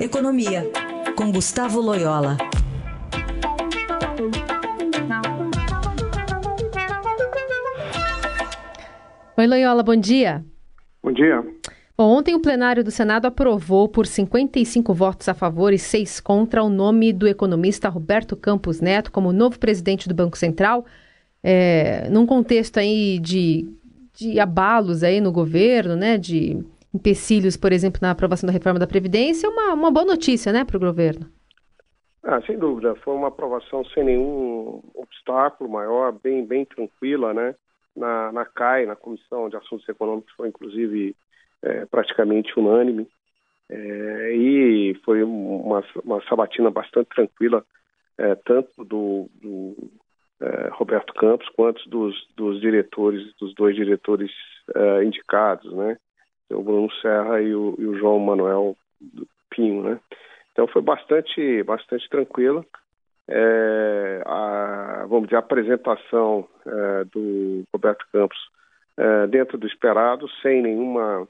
Economia, com Gustavo Loyola. Oi, Loyola, bom dia. Bom dia. Bom, ontem o plenário do Senado aprovou por 55 votos a favor e 6 contra o nome do economista Roberto Campos Neto como novo presidente do Banco Central, é, num contexto aí de, de abalos aí no governo, né, de empecilhos, por exemplo, na aprovação da reforma da Previdência, uma, uma boa notícia, né, para o governo. Ah, sem dúvida, foi uma aprovação sem nenhum obstáculo maior, bem, bem tranquila, né, na, na CAI, na Comissão de Assuntos Econômicos, foi inclusive é, praticamente unânime. É, e foi uma, uma sabatina bastante tranquila, é, tanto do, do é, Roberto Campos quanto dos, dos diretores, dos dois diretores é, indicados, né? O Bruno Serra e o, e o João Manuel Pinho, né? Então foi bastante, bastante tranquila. É, a, vamos dizer, a apresentação é, do Roberto Campos é, dentro do esperado, sem nenhuma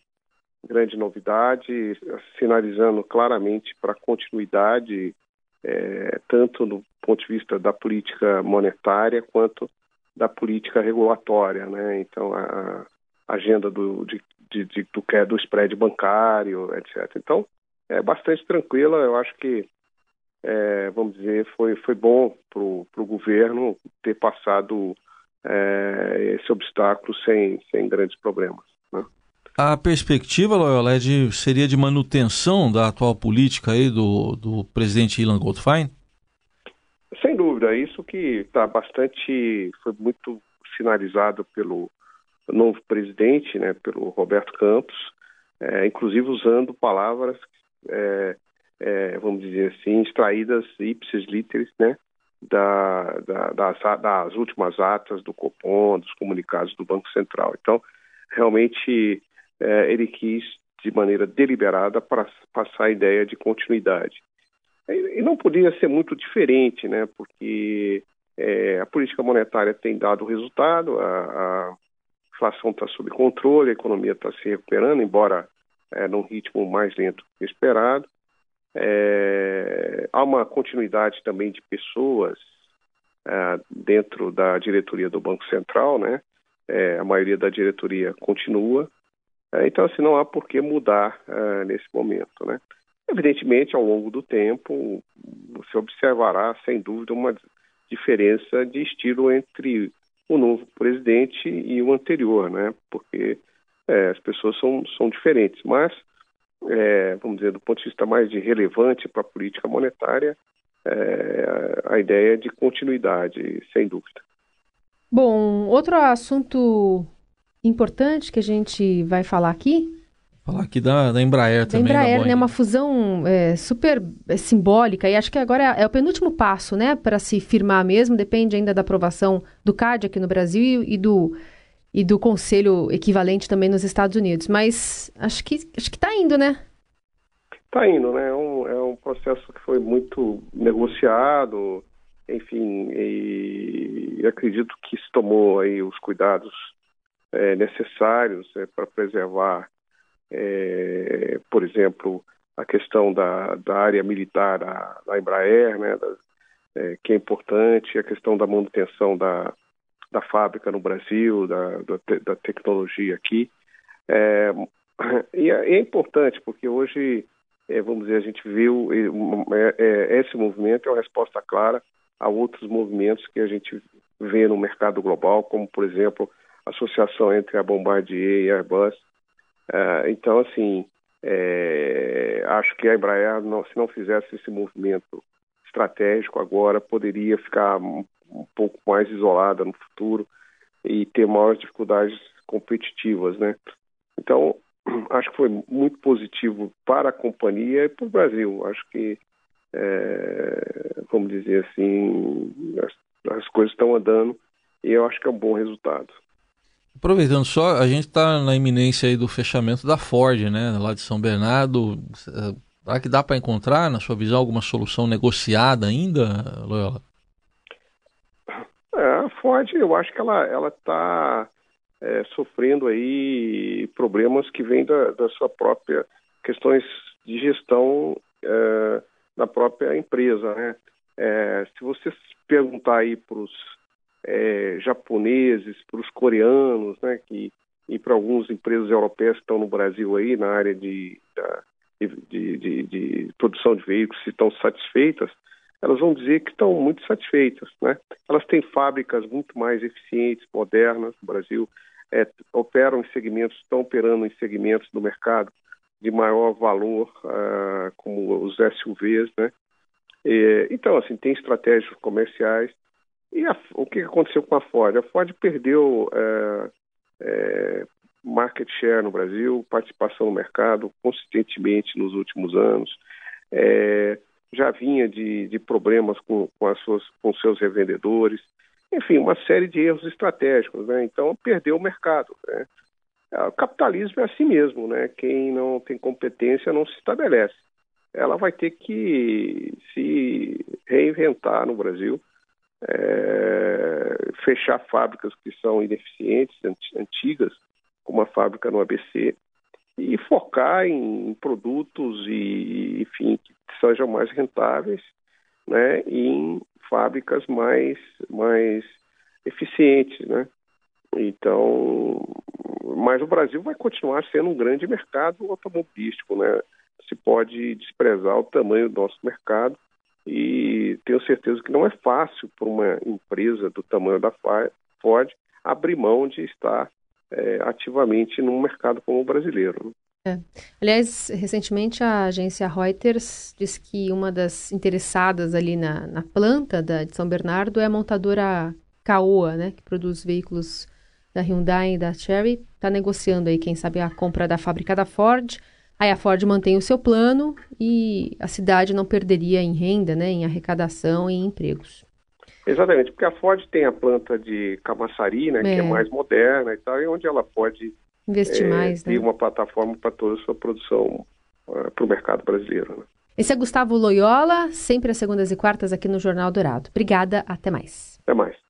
grande novidade, sinalizando claramente para continuidade, é, tanto do ponto de vista da política monetária quanto da política regulatória. Né? Então, a, a agenda do, de, de, de, do que é do spread bancário, etc. Então, é bastante tranquila. Eu acho que, é, vamos dizer, foi, foi bom para o governo ter passado é, esse obstáculo sem, sem grandes problemas. Né? A perspectiva, Loyola, é de, seria de manutenção da atual política aí do, do presidente Ilan Goldfein? Sem dúvida, isso que está bastante, foi muito sinalizado pelo novo presidente, né, pelo Roberto Campos, é, inclusive usando palavras, é, é, vamos dizer assim, extraídas ipsis literis, né, da, da, das, das, últimas atas do Copom, dos comunicados do Banco Central. Então, realmente, é, ele quis, de maneira deliberada, passar a ideia de continuidade. E, e não podia ser muito diferente, né, porque é, a política monetária tem dado resultado, a, a inflação está sob controle, a economia está se recuperando, embora é, num ritmo mais lento que esperado. É, há uma continuidade também de pessoas é, dentro da diretoria do Banco Central, né? É, a maioria da diretoria continua. É, então, assim, não há por que mudar é, nesse momento, né? Evidentemente, ao longo do tempo, você observará, sem dúvida, uma diferença de estilo entre o novo presidente e o anterior, né? Porque é, as pessoas são, são diferentes, mas, é, vamos dizer, do ponto de vista mais de relevante para a política monetária, é, a ideia de continuidade, sem dúvida. Bom, outro assunto importante que a gente vai falar aqui Falar aqui da, da Embraer da também. Embraer, né? Uma fusão é, super é, simbólica e acho que agora é, é, o penúltimo passo, né? Para se firmar mesmo, depende ainda da aprovação do CAD aqui no Brasil e, e, do, e do conselho equivalente também nos Estados Unidos. Mas acho que acho que está indo, né? Está indo, né? É um, é um processo que foi muito negociado, enfim, e acredito que se tomou aí os cuidados é, necessários é, para preservar é, por exemplo, a questão da, da área militar da, da Embraer, né, da, é, que é importante, a questão da manutenção da, da fábrica no Brasil, da, da, tecnologia aqui. É, e é, é, importante porque hoje, é, vamos dizer, a gente viu é, é, esse movimento é uma resposta clara a outros movimentos que a gente vê no mercado global, como, por exemplo, a associação entre a Bombardier e a Airbus, Uh, então, assim, é, acho que a Embraer, não, se não fizesse esse movimento estratégico agora, poderia ficar um, um, pouco mais isolada no futuro e ter maiores dificuldades competitivas, né? Então, acho que foi muito positivo para a companhia e para o Brasil. Acho que, é, vamos dizer assim, as, as coisas estão andando e eu acho que é um bom resultado. Aproveitando só, a gente está na iminência aí do fechamento da Ford, né, lá de São Bernardo. Será que dá para encontrar, na sua visão, alguma solução negociada ainda, Loyola? É, a Ford, eu acho que ela ela está é, sofrendo aí problemas que vêm da, da sua própria questões de gestão uh, da própria empresa. Né? É, se você perguntar aí para os é, japoneses, para os coreanos, né, que, e para algumas empresas europeias que estão no Brasil aí na área de, de, de, de produção de veículos, se estão satisfeitas, elas vão dizer que estão muito satisfeitas. Né? Elas têm fábricas muito mais eficientes, modernas no Brasil, é, operam em segmentos, estão operando em segmentos do mercado de maior valor, uh, como os SUVs, né? E, então, assim, tem estratégias comerciais. E a, o que aconteceu com a Ford? A Ford perdeu uh, uh, market share no Brasil, participação no mercado consistentemente nos últimos anos. É, já vinha de, de problemas com, com, as suas, com seus revendedores, enfim, uma série de erros estratégicos, né? Então perdeu o mercado. Né? É, o capitalismo é assim mesmo, né? Quem não tem competência não se estabelece. Ela vai ter que se reinventar no Brasil, é, fechar fábricas que são ineficientes, antigas, como a fábrica no ABC, e focar em produtos e, enfim, que sejam mais rentáveis, né? E em fábricas mais, mais eficientes, né? Então, mas o Brasil vai continuar sendo um grande mercado automobilístico, né? Se pode desprezar o tamanho do nosso mercado e tenho certeza que não é fácil para uma empresa do tamanho da Ford abrir mão de estar é, ativamente num mercado como o brasileiro. É. Aliás, recentemente a agência Reuters disse que uma das interessadas ali na, na planta da, de São Bernardo é a montadora Caoa, né, que produz veículos da Hyundai e da Chery, está negociando aí, quem sabe, a compra da fábrica da Ford. Aí a Ford mantém o seu plano e a cidade não perderia em renda, né, em arrecadação e em empregos. Exatamente, porque a Ford tem a planta de Camaçari, né, é. que é mais moderna e tal, e onde ela pode investir é, mais, né? ter uma plataforma para toda a sua produção uh, ah, para o mercado brasileiro. Né? Esse é Gustavo Loyola, sempre às segundas e quartas aqui no Jornal Dourado. Obrigada, até mais. Até mais.